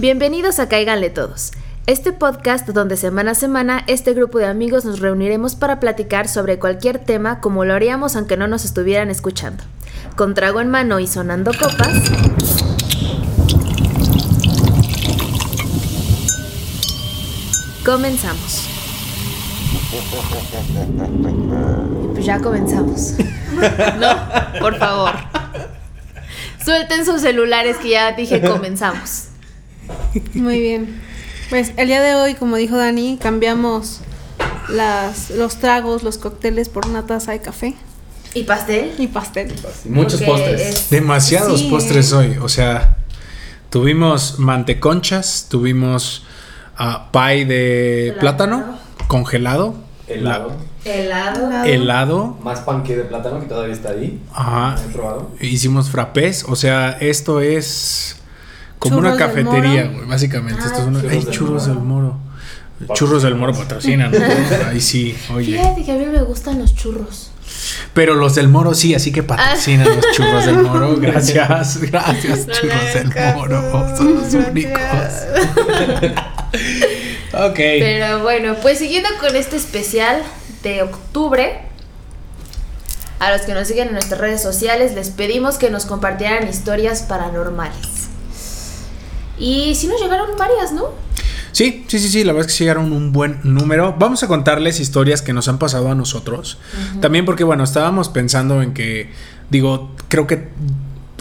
Bienvenidos a Cáiganle Todos. Este podcast donde semana a semana este grupo de amigos nos reuniremos para platicar sobre cualquier tema como lo haríamos aunque no nos estuvieran escuchando. Con trago en mano y sonando copas. Comenzamos. Pues ya comenzamos. no, por favor. Suelten sus celulares que ya dije comenzamos. Muy bien. Pues el día de hoy, como dijo Dani, cambiamos las, los tragos, los cócteles por una taza de café ¿Y pastel? y pastel. Muchos Porque postres. es- Demasiados Sí. postres hoy. O sea, tuvimos manteconchas, tuvimos ah, pie de Plátano. plátano congelado, Helado. Helado. Helado. Más panque de plátano que todavía está ahí. Ajá. ¿He probado? Hicimos frappés. O sea, esto es como Churros una cafetería, güey, básicamente. Ah, esto es una... churros Ay, del churros Moro. del moro. Churros del moro patrocinan. Ahí sí, oye. Fíjate que a mí me gustan los churros. Pero los del moro sí, así que patrocinan los churros del moro. Gracias, gracias, No churros del caso. moro. Son los únicos. ok. Pero bueno, pues siguiendo con este especial de octubre, a los que nos siguen en nuestras redes sociales les pedimos que nos compartieran historias paranormales. Y sí nos llegaron varias, ¿no? Sí, sí, sí, sí, la verdad es que llegaron un buen número. Vamos a contarles historias que nos han pasado a nosotros. También porque, bueno, estábamos pensando en que, digo, creo que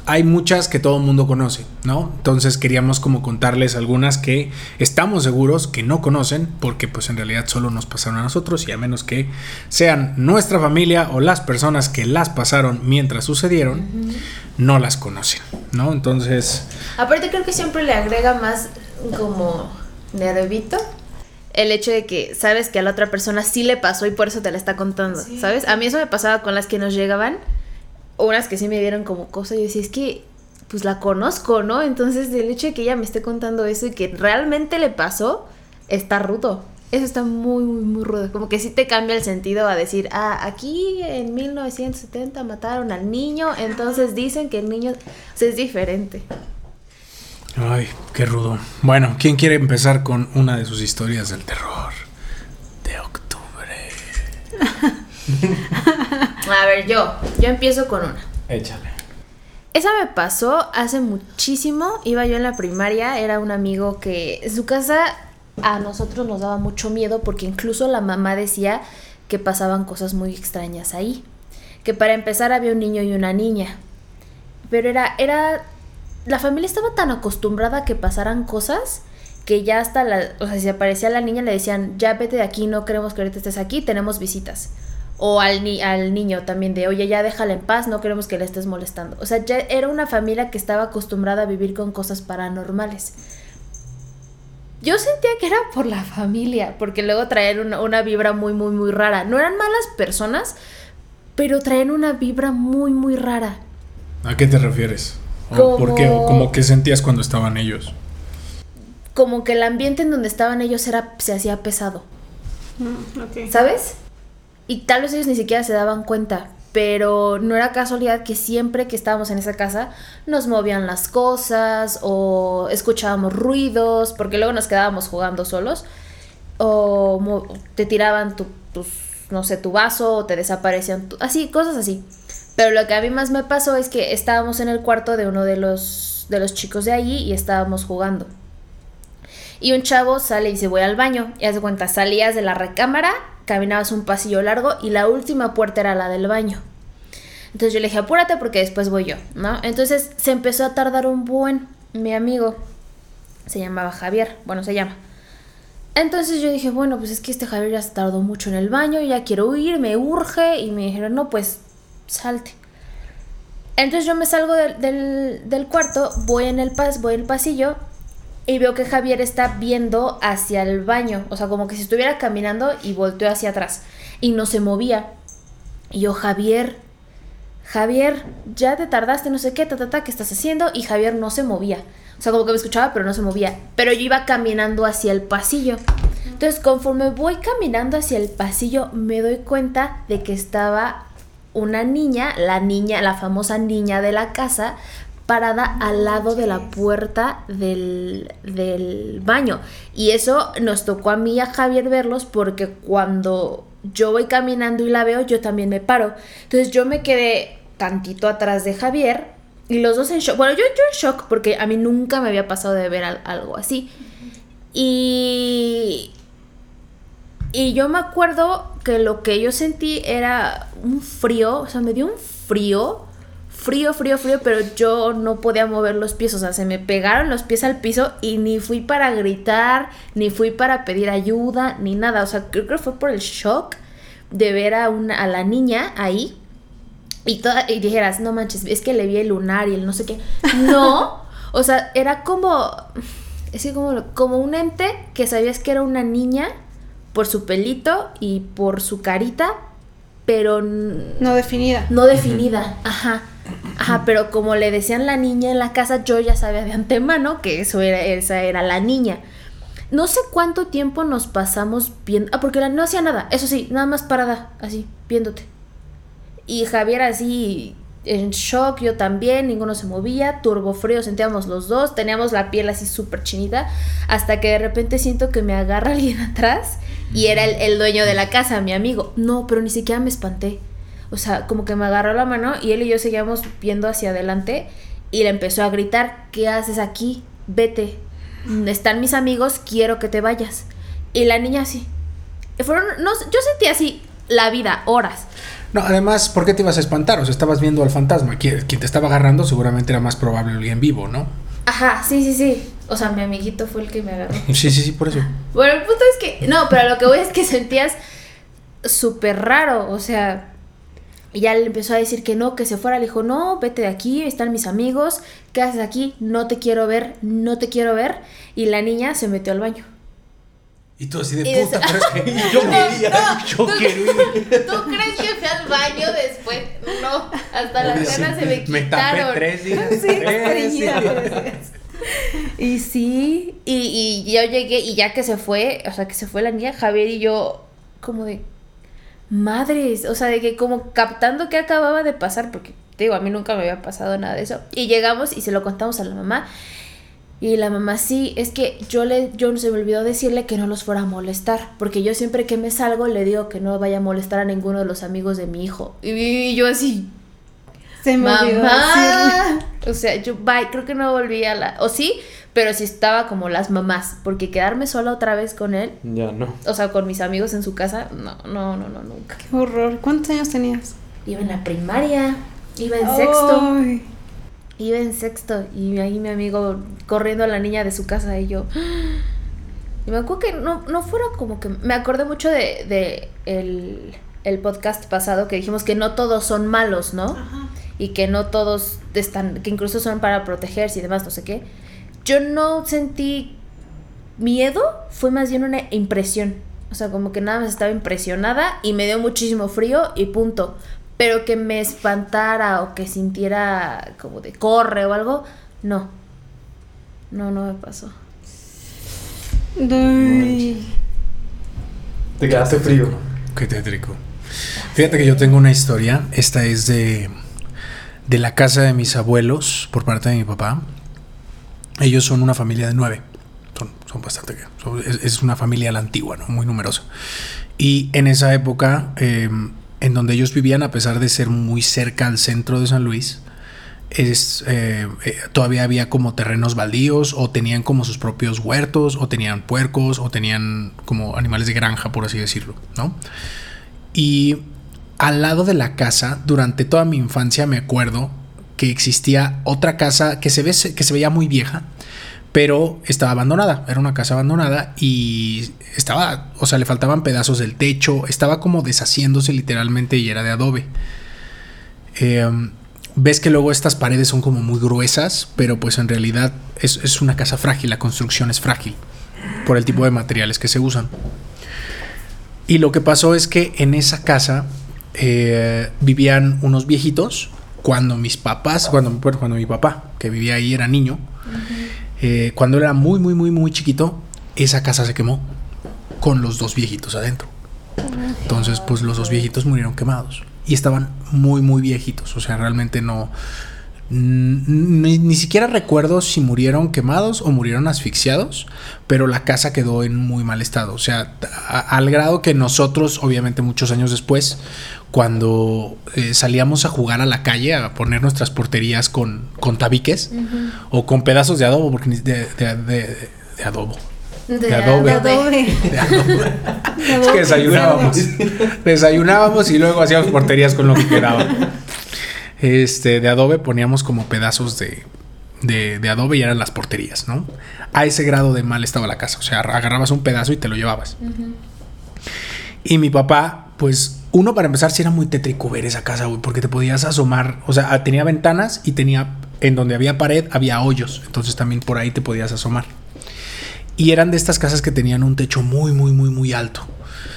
hay muchas que todo el mundo conoce, ¿no? Entonces queríamos como contarles algunas que estamos seguros que no conocen, porque pues en realidad solo nos pasaron a nosotros y a menos que sean nuestra familia o las personas que las pasaron mientras sucedieron, no las conocen, ¿no? Entonces... Aparte creo que siempre le agrega más como nervito el hecho de que sabes que a la otra persona sí le pasó y por eso te la está contando, ¿sabes? A mí eso me pasaba con las que nos llegaban, unas que sí me dieron como cosa y yo decía, es que pues la conozco, ¿no? Entonces el hecho de que ella me esté contando eso y que realmente le pasó, está rudo. Eso está muy, muy, muy rudo. Como que sí te cambia el sentido a decir, ah, aquí en 1970 mataron al niño, entonces dicen que el niño o sea, es diferente. Ay, qué rudo. Bueno, ¿quién quiere empezar con una de sus historias del terror de octubre? A ver, yo, yo empiezo con una. Échale. Esa me pasó hace muchísimo. Iba yo en la primaria, era un amigo que su casa a nosotros nos daba mucho miedo porque incluso la mamá decía que pasaban cosas muy extrañas ahí. Que para empezar había un niño y una niña. Pero era, era, la familia estaba tan acostumbrada a que pasaran cosas que ya hasta la, o sea, si aparecía la niña le decían, ya vete de aquí, no queremos que ahorita estés aquí, tenemos visitas. O al, ni al niño también de, oye, ya déjala en paz, no queremos que le estés molestando. O sea, ya era una familia que estaba acostumbrada a vivir con cosas paranormales. Yo sentía que era por la familia, porque luego traían una, una vibra muy, muy, muy rara. No eran malas personas, pero traían una vibra muy, muy rara. ¿A qué te refieres? ¿O ¿Por qué? ¿O Como- como qué sentías cuando estaban ellos? Como que el ambiente en donde estaban ellos era, se hacía pesado. Mm. ¿Sabes? Y tal vez ellos ni siquiera se daban cuenta, pero no era casualidad que siempre que estábamos en esa casa nos movían las cosas o escuchábamos ruidos, porque luego nos quedábamos jugando solos, o te tiraban tu, no sé, tu vaso, o te desaparecían, así, cosas así. Pero lo que a mí más me pasó es que estábamos en el cuarto de uno de los, de los chicos de allí y estábamos jugando. Y un chavo sale y dice, voy al baño. Y haz cuenta, salías de la recámara, caminabas un pasillo largo y la última puerta era la del baño. Entonces yo le dije, apúrate porque después voy yo, ¿no? Entonces se empezó a tardar un buen, mi amigo, se llamaba Javier, bueno, se llama. Entonces yo dije, bueno, pues es que este Javier ya se tardó mucho en el baño, ya quiero ir, me urge. Y me dijeron, no, pues salte. Entonces yo me salgo del, del- del cuarto, voy en el pas, voy en el pasillo y veo que Javier está viendo hacia el baño, o sea, como que si estuviera caminando y volteó hacia atrás y no se movía. Y yo, Javier, Javier, ya te tardaste, no sé qué, ta, ta, ta, ¿qué estás haciendo? Y Javier no se movía. O sea, como que me escuchaba, pero no se movía. Pero yo iba caminando hacia el pasillo. Entonces, conforme voy caminando hacia el pasillo, me doy cuenta de que estaba una niña, la niña, la famosa niña de la casa, parada al lado de la puerta del, del baño. Y eso nos tocó a mí y a Javier verlos porque cuando yo voy caminando y la veo, yo también me paro. Entonces yo me quedé tantito atrás de Javier y los dos en shock. Bueno, yo, yo en shock porque a mí nunca me había pasado de ver al- algo así. Y... Y yo me acuerdo que lo que yo sentí era un frío, o sea, me dio un frío, frío, frío, frío, pero yo no podía mover los pies, o sea, se me pegaron los pies al piso y ni fui para gritar, ni fui para pedir ayuda, ni nada, o sea, creo que fue por el shock de ver a, una, a la niña ahí y, toda, y dijeras, no manches, es que le vi el lunar y el no sé qué. No, o sea, era como, es que como, como un ente que sabías que era una niña por su pelito y por su carita, pero No definida. no definida. Ajá. Ajá, pero como le decían la niña en la casa, yo ya sabía de antemano que eso era, esa era la niña. No sé cuánto tiempo nos pasamos viendo. Ah, porque la, no hacía nada. Eso sí, nada más parada, así, viéndote. Y Javier así en shock, yo también, ninguno se movía, turbo frío, sentíamos los dos, teníamos la piel así súper chinita, hasta que de repente siento que me agarra alguien atrás y era el, el dueño de la casa, mi amigo. No, pero ni siquiera me espanté. O sea, como que me agarró la mano y él y yo seguíamos viendo hacia adelante y le empezó a gritar, ¿qué haces aquí? Vete. Están mis amigos, quiero que te vayas. Y la niña así. Fueron, no, yo sentí así la vida, horas. No, además, ¿por qué te ibas a espantar? O sea, estabas viendo al fantasma. Quien, quien te estaba agarrando seguramente era más probable alguien vivo, ¿no? Ajá, sí, sí, sí. O sea, mi amiguito fue el que me agarró. Sí, sí, sí, por eso. Bueno, el punto es que. No, pero lo que voy es que sentías súper raro. O sea. Y ya le empezó a decir que no, que se fuera. Le dijo, no, vete de aquí, están mis amigos. ¿Qué haces aquí? No te quiero ver, no te quiero ver. Y la niña se metió al baño. Y tú así de Y puta, des- pero es que yo quería, yo quería. ¿Tú crees que fui al baño después? No, hasta las Sí, ganas se me Me quitaron. tapé tres días. Sí, tres días. Y sí, y, y yo llegué y ya que se fue, o sea, que se fue la niña, Javier y yo, como de, madres, o sea, de que como captando qué acababa de pasar, porque te digo, a mí nunca me había pasado nada de eso. Y llegamos y se lo contamos a la mamá. Y la mamá, sí, es que yo le, yo se me olvidó decirle que no los fuera a molestar, porque yo siempre que me salgo le digo que no vaya a molestar a ninguno de los amigos de mi hijo. Y yo así, Se me olvidó. Mamá. O sea, yo bye, creo que no volví a la. O sí, pero sí estaba como las mamás. Porque quedarme sola otra vez con él, Ya no. o sea, con mis amigos en su casa, no, no, no, no, nunca. Qué horror. ¿Cuántos años tenías? Iba en la primaria, iba en sexto, Ay. iba en sexto. Y ahí mi amigo corriendo a la niña de su casa y yo. Y me acuerdo que no, no fuera como que. Me acordé mucho de, de el, el podcast pasado que dijimos que no todos son malos, ¿no? Ajá. y que no todos están, que incluso son para protegerse y demás, no sé qué. Yo no sentí miedo, fue más bien una impresión. O sea, como que nada más estaba impresionada y me dio muchísimo frío y punto. Pero que me espantara o que sintiera como de corre o algo, no. No, no me pasó. Ay. Te quedaste frío. Qué tétrico. Fíjate que yo tengo una historia. Esta es de, de la casa de mis abuelos por parte de mi papá. Ellos son una familia de nueve. Son, son bastante. es, una familia a la antigua, ¿no? Muy numerosa. Y en esa época, eh, en donde ellos vivían, a pesar de ser muy cerca al centro de San Luis, es, eh, eh, todavía había como terrenos baldíos o tenían como sus propios huertos o tenían puercos o tenían como animales de granja, por así decirlo, ¿no? Y al lado de la casa, durante toda mi infancia me acuerdo que existía otra casa que se, ve, que se veía muy vieja, pero estaba abandonada, era una casa abandonada y estaba, o sea, le faltaban pedazos del techo, estaba como deshaciéndose literalmente y era de adobe. Eh, ves que luego estas paredes son como muy gruesas, pero pues en realidad es, es una casa frágil, la construcción es frágil por el tipo de materiales que se usan. Y lo que pasó es que en esa casa eh, vivían unos viejitos cuando mis papás, cuando, mi papá, que vivía ahí, era niño, eh, cuando era muy, muy, muy, muy chiquito, esa casa se quemó con los dos viejitos adentro. Entonces, pues los dos viejitos murieron quemados. Y estaban muy, muy viejitos. O sea, realmente no, Ni, ni siquiera recuerdo si murieron quemados o murieron asfixiados, pero la casa quedó en muy mal estado. O sea, al grado que nosotros, obviamente muchos años después, cuando eh, salíamos a jugar a la calle, a poner nuestras porterías con, con tabiques o con pedazos de adobo, porque de, de- de- de adobo. De adobe. De adobe. De Es que adobe. desayunábamos. Desayunábamos y luego hacíamos porterías con lo que quedaba. Este, de adobe poníamos como pedazos de, de, de adobe y eran las porterías, ¿no? A ese grado de mal estaba la casa. O sea, agarrabas un pedazo y te lo llevabas. Y mi papá, pues, uno para empezar, sí era muy tétrico ver esa casa, porque te podías asomar. O sea, tenía ventanas y tenía, en donde había pared, había hoyos. Entonces también por ahí te podías asomar. Y eran de estas casas que tenían un techo muy, muy, muy, muy alto.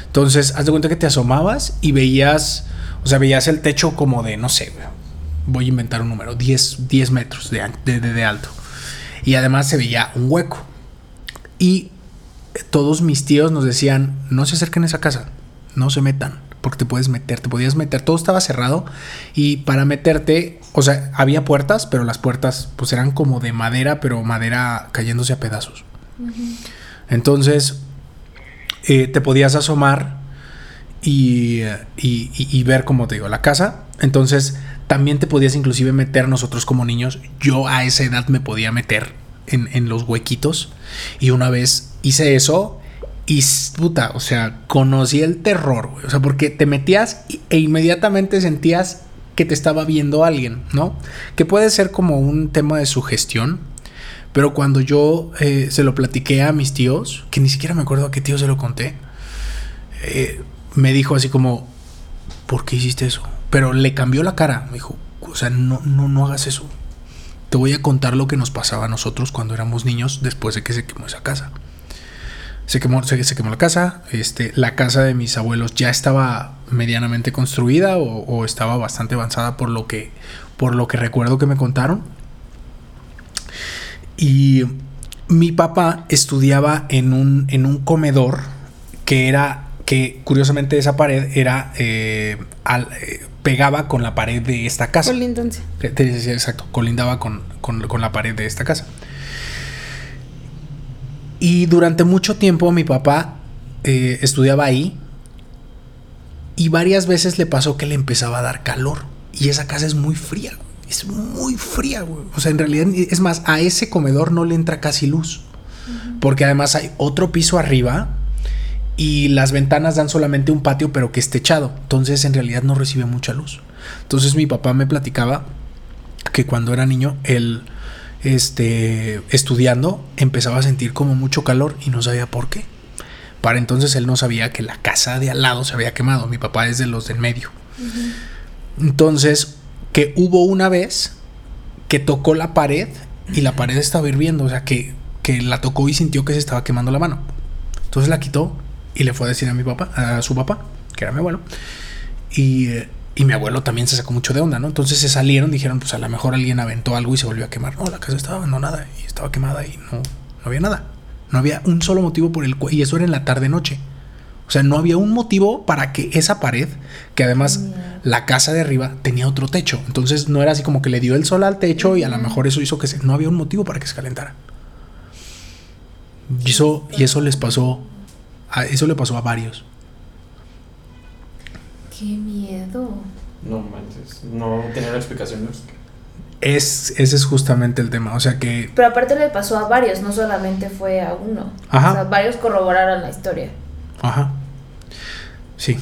Entonces, haz de cuenta que te asomabas y veías, o sea, veías el techo como de, no sé, voy a inventar un número, 10, 10 metros de- de- de alto. Y además se veía un hueco. Y todos mis tíos nos decían, no se acerquen a esa casa, no se metan, porque te puedes meter, te podías meter, todo estaba cerrado y para meterte, o sea, había puertas, pero las puertas pues eran como de madera, pero madera cayéndose a pedazos. Entonces, eh, te podías asomar y, y- y- y ver, como te digo, la casa. Entonces, también te podías inclusive meter nosotros como niños. Yo a esa edad me podía meter en, en los huequitos. Y una vez hice eso y, puta, o sea, conocí el terror, güey. O sea, porque te metías e inmediatamente sentías que te estaba viendo alguien, ¿no? Que puede ser como un tema de sugestión. Pero cuando yo eh, se lo platiqué a mis tíos, que ni siquiera me acuerdo a qué tío se lo conté, eh, me dijo así como, ¿por qué hiciste eso? Pero le cambió la cara, me dijo, o sea, no, no, no hagas eso. Te voy a contar lo que nos pasaba a nosotros cuando éramos niños después de que se quemó esa casa. Se quemó, se, se quemó la casa, este, la casa de mis abuelos ya estaba medianamente construida o, o estaba bastante avanzada por lo que, por lo que recuerdo que me contaron. Y mi papá estudiaba en un, en un comedor que era, que curiosamente esa pared era, eh, al- eh, pegaba con la pared de esta casa. Colindancia. Decía, exacto, colindaba con, con- con la pared de esta casa. Y durante mucho tiempo mi papá eh, estudiaba ahí y varias veces le pasó que le empezaba a dar calor. Y esa casa es muy fría, es muy fría, güey. O sea, en realidad, es más, a ese comedor no le entra casi luz. Porque además hay otro piso arriba y las ventanas dan solamente un patio pero que es techado. Entonces en realidad no recibe mucha luz. Entonces mi papá me platicaba que cuando era niño él este estudiando empezaba a sentir como mucho calor y no sabía por qué. Para entonces él no sabía que la casa de al lado se había quemado. Mi papá es de los del medio. Entonces, que hubo una vez que tocó la pared y la pared estaba hirviendo, o sea, que, que la tocó y sintió que se estaba quemando la mano. Entonces la quitó y le fue a decir a mi papá, a su papá, que era mi abuelo. Y, eh, y mi abuelo también se sacó mucho de onda, ¿no? Entonces se salieron, dijeron, pues a lo mejor alguien aventó algo y se volvió a quemar. No, la casa estaba abandonada y estaba quemada y no, no había nada. No había un solo motivo por el cual, y eso era en la tarde-noche. O sea, no había un motivo para que esa pared, que además la casa de arriba tenía otro techo. Entonces no era así como que le dio el sol al techo y a lo mejor eso hizo que se, no había un motivo para que se calentara. Y eso, y eso les pasó, a, eso le pasó a varios. Qué miedo. No manches, no tenía explicaciones. Es, ese es justamente el tema. O sea que Pero aparte le pasó a varios, no solamente fue a uno. Ajá. O sea, varios corroboraron la historia. Ajá. Sí.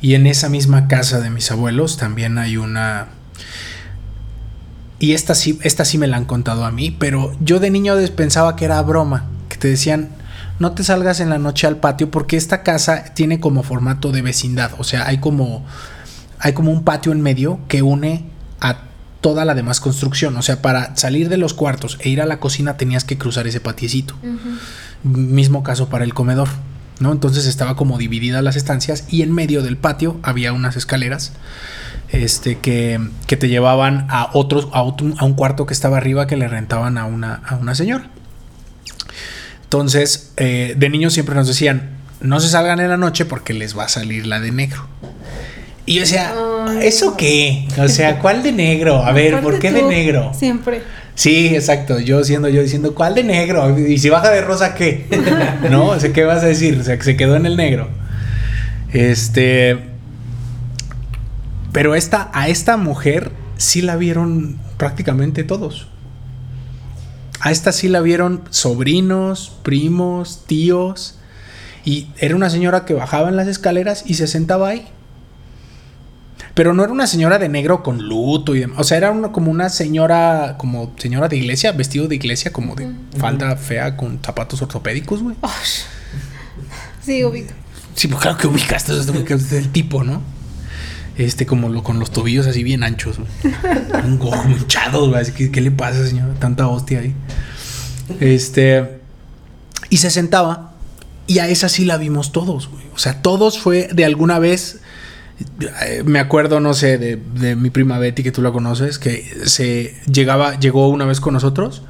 Y en esa misma casa de mis abuelos también hay una. Y esta sí, esta sí me la han contado a mí, pero yo de niño pensaba que era broma, que te decían, no te salgas en la noche al patio porque esta casa tiene como formato de vecindad, o sea, hay como, hay como un patio en medio que une a toda la demás construcción, o sea, para salir de los cuartos e ir a la cocina tenías que cruzar ese patiecito. Mismo caso para el comedor, ¿no? Entonces estaba como dividida las estancias y en medio del patio había unas escaleras este, que, que te llevaban a otros, a, otro- a un cuarto que estaba arriba que le rentaban a una, a una señora. Entonces, eh, de niños siempre nos decían, no se salgan en la noche porque les va a salir la de negro. Y yo decía. ¿Eso qué? O sea, ¿cuál de negro? A ver, ¿por qué de negro? Siempre. Sí, exacto. Yo siendo yo diciendo, ¿cuál de negro? Y si baja de rosa, ¿qué? ¿No? O sea, ¿qué vas a decir? O sea, que se quedó en el negro. Este. Pero esta, a esta mujer sí la vieron prácticamente todos. A esta sí la vieron sobrinos, primos, tíos. Y era una señora que bajaba en las escaleras y se sentaba ahí. Pero no era una señora de negro con luto y demás. O sea, era una, como una señora, como señora de iglesia, vestido de iglesia, como de falda fea con zapatos ortopédicos, güey. Sí, ubico. Sí, pues claro que ubicaste, es del tipo, ¿no? Este, como lo, con los tobillos así bien anchos. Un gojo hinchados, güey. que, ¿Qué le pasa, señora? Tanta hostia ahí. Este. Y se sentaba. Y a esa sí la vimos todos, güey. O sea, todos fue de alguna vez. eh, Me acuerdo, no sé, de, de mi prima Betty, que tú la conoces, que se llegaba, llegó una vez con nosotros.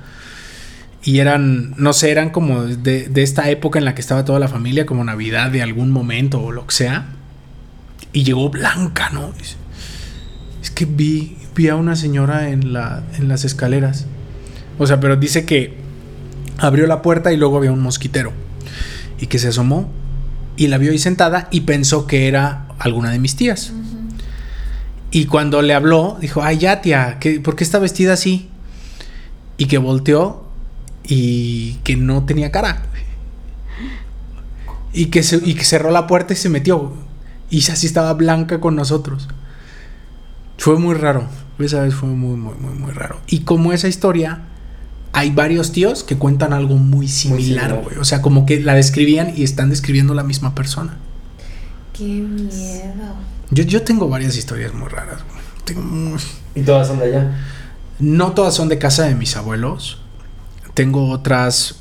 Y eran, no sé, eran como de, de esta época en la que estaba toda la familia, como Navidad de algún momento o lo que sea. Y llegó blanca, ¿no? Dice, Es que vi, vi a una señora en, la, en las escaleras. O sea, pero dice que abrió la puerta y luego había un mosquitero. Y que se asomó y la vio ahí sentada y pensó que era alguna de mis tías. Y cuando le habló, dijo, ay, ya, tía, ¿qué, ¿por qué está vestida así? Y que volteó y que no tenía cara. Y que, se, y que cerró la puerta y se metió. Y así estaba blanca con nosotros. Fue muy raro. Esa vez fue muy, muy, muy, muy raro. Y como esa historia, hay varios tíos que cuentan algo muy similar, güey. O sea, como que la describían y están describiendo la misma persona. Qué miedo. Yo, yo tengo varias historias muy raras, güey. Tengo muy- Y todas son de allá. No todas son de casa de mis abuelos. Tengo otras.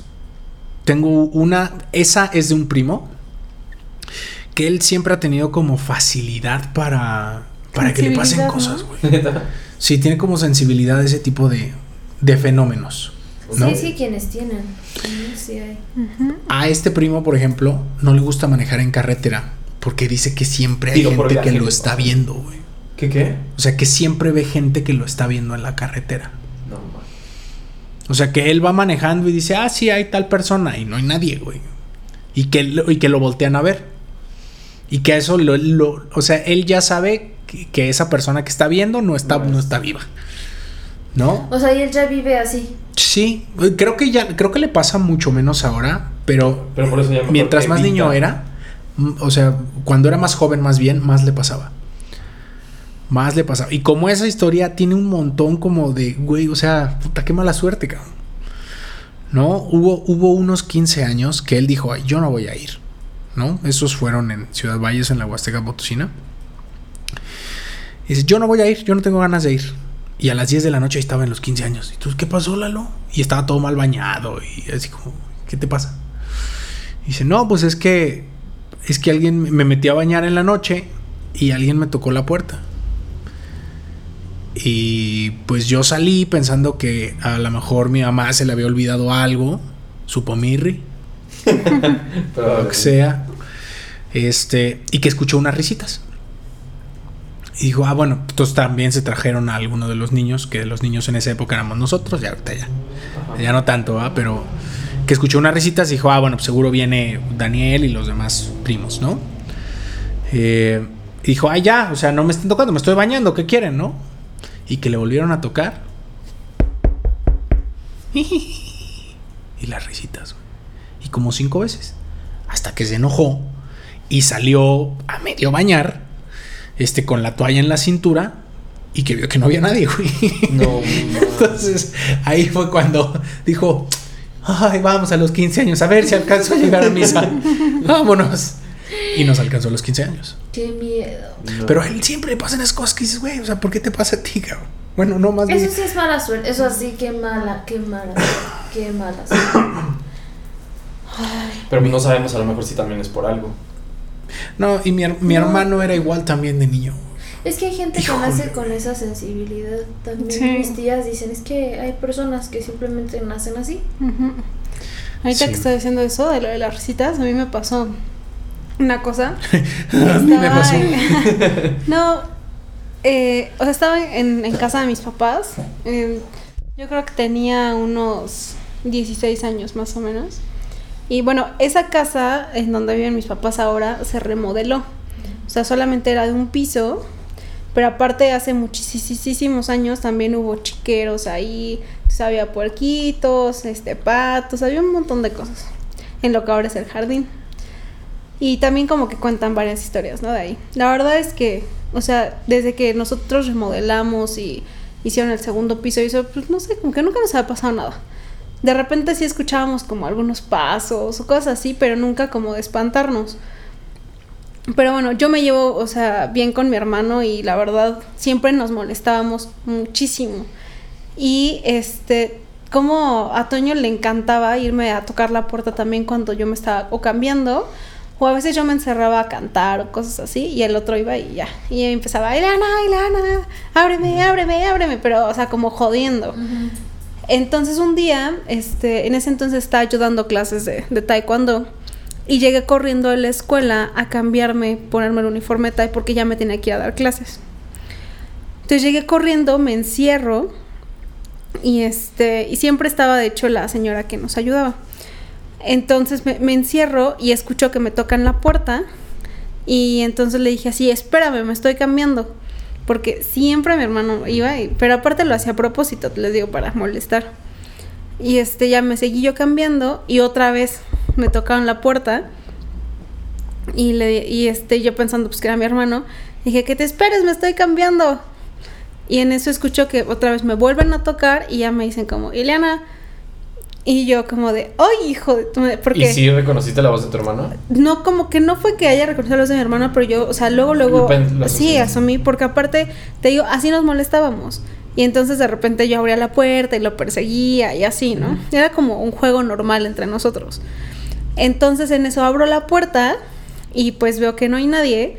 Tengo una. Esa es de un primo. Que él siempre ha tenido como facilidad para. Para que le pasen cosas, ¿no? güey. Sí, tiene como sensibilidad a ese tipo de, de fenómenos. ¿no? Sí, sí, quienes tienen. Sí, sí hay. A este primo, por ejemplo, no le gusta manejar en carretera. Porque dice que siempre hay Digo, gente que lo está viendo, güey. ¿Qué qué? O sea, que siempre ve gente que lo está viendo en la carretera. No, man. O sea, que él va manejando y dice, ah, sí, hay tal persona. Y no hay nadie, güey. Y que, y que lo voltean a ver. Y que a eso lo, lo- O sea, él ya sabe que, que esa persona que está viendo no está, No no es. está viva. ¿No? O sea, y él ya vive así. Sí, creo que ya, creo que le pasa mucho menos ahora, pero, Pero por eso ya mientras más evita. niño era, o sea, cuando era más joven más bien, más le pasaba. Más le pasaba. Y como esa historia tiene un montón como de, güey, o sea, puta, qué mala suerte, cabrón. ¿No? Hubo, hubo unos 15 años que él dijo, "Ay, yo no voy a ir. ¿No? Esos fueron en Ciudad Valles, en la Huasteca Potosina. Y dice, yo no voy a ir, yo no tengo ganas de ir. Y a las 10 de la noche estaba en los 15 años. ¿Y tú qué pasó, Lalo? Y estaba todo mal bañado y así como, ¿qué te pasa? Y dice, no, pues es que es que alguien me metí a bañar en la noche y alguien me tocó la puerta. Y pues yo salí pensando que a lo mejor mi mamá se le había olvidado algo, su pomirri, Pero, lo que sea, este, y que escuchó unas risitas. Y dijo, ah, bueno, entonces también se trajeron a alguno de los niños, que los niños en esa época éramos nosotros, ya ahorita ya, Ajá. ya no tanto, ¿ah? pero que escuchó unas risitas y dijo, ah, bueno, pues seguro viene Daniel y los demás primos, ¿no? Eh, y dijo, ah, ya, o sea, no me estén tocando, me estoy bañando, ¿qué quieren, no? Y que le volvieron a tocar. Y las risitas, como cinco veces. Hasta que se enojó y salió a medio bañar, este, con la toalla en la cintura y que vio que no había nadie, güey. No, Entonces, ahí fue cuando dijo, ay, vamos a los 15 años, a ver si alcanzo a llegar a misa. Vámonos. Y nos alcanzó a los 15 años. Qué miedo. no. Pero a él siempre le pasan esas cosas que dices, güey, o sea, ¿por qué te pasa a ti, cabrón? Bueno, no, más bien. Eso sí es mala suerte. Eso así, qué mala, qué mala, qué mala suerte. Ay, Pero no sabemos a lo mejor si también es por algo. No, y mi, mi No. hermano era igual también de niño. Es que hay gente que nace con esa sensibilidad. También Sí. mis tías dicen, es que hay personas que simplemente nacen así. Ahorita Sí. que está diciendo eso de lo de las risitas, a mí me pasó una cosa. A mí me Estaba pasó. en- no, eh, o sea, estaba en, en casa de mis papás. eh, yo creo que tenía unos 16 años más o menos. Y bueno, esa casa en donde viven mis papás ahora se remodeló. O sea, solamente era de un piso. Pero aparte hace muchísimos años también hubo chiqueros ahí. Había puerquitos, este, patos, había un montón de cosas. En lo que ahora es el jardín. Y también como que cuentan varias historias, ¿no? De ahí. La verdad es que, o sea, desde que nosotros remodelamos y hicieron el segundo piso y eso, pues no sé, como que nunca nos había pasado nada. De repente sí escuchábamos como algunos pasos o cosas así, pero nunca como de espantarnos. Pero bueno, yo me llevo, o sea, bien con mi hermano y la verdad siempre nos molestábamos muchísimo. Y este, como a Toño le encantaba irme a tocar la puerta también cuando yo me estaba o cambiando, o a veces yo me encerraba a cantar o cosas así, y el otro iba y ya. Y empezaba, Ilana, Ilana, ábreme, ábreme, ábreme, pero, o sea, como jodiendo. Entonces un día, este, en ese entonces estaba yo dando clases de, taekwondo y llegué corriendo a la escuela a cambiarme, ponerme el uniforme de tai porque ya me tenía que ir a dar clases. Entonces llegué corriendo, me encierro y este y siempre estaba de hecho la señora que nos ayudaba. Entonces me, me encierro y escucho que me tocan la puerta y entonces le dije así, espérame, me estoy cambiando. Porque siempre mi hermano iba, pero aparte lo hacía a propósito, les digo, para molestar. Y este ya me seguí yo cambiando y otra vez me tocaron la puerta. Y le y este yo pensando pues que era mi hermano, dije, "Que te esperes, me estoy cambiando." Y en eso escucho que otra vez me vuelven a tocar y ya me dicen como, "Ileana." Y yo como de, "Ay, hijo de tu madre", porque ¿Y si reconociste la voz de tu hermano? no, como que no fue que haya reconocido la voz de mi hermana, pero yo, o sea, luego, luego, Lo sí, asumí, porque aparte, te digo, así nos molestábamos. Y entonces de repente yo abría la puerta y lo perseguía y así, ¿no? Era como un juego normal entre nosotros. Entonces en eso abro la puerta y pues veo que no hay nadie,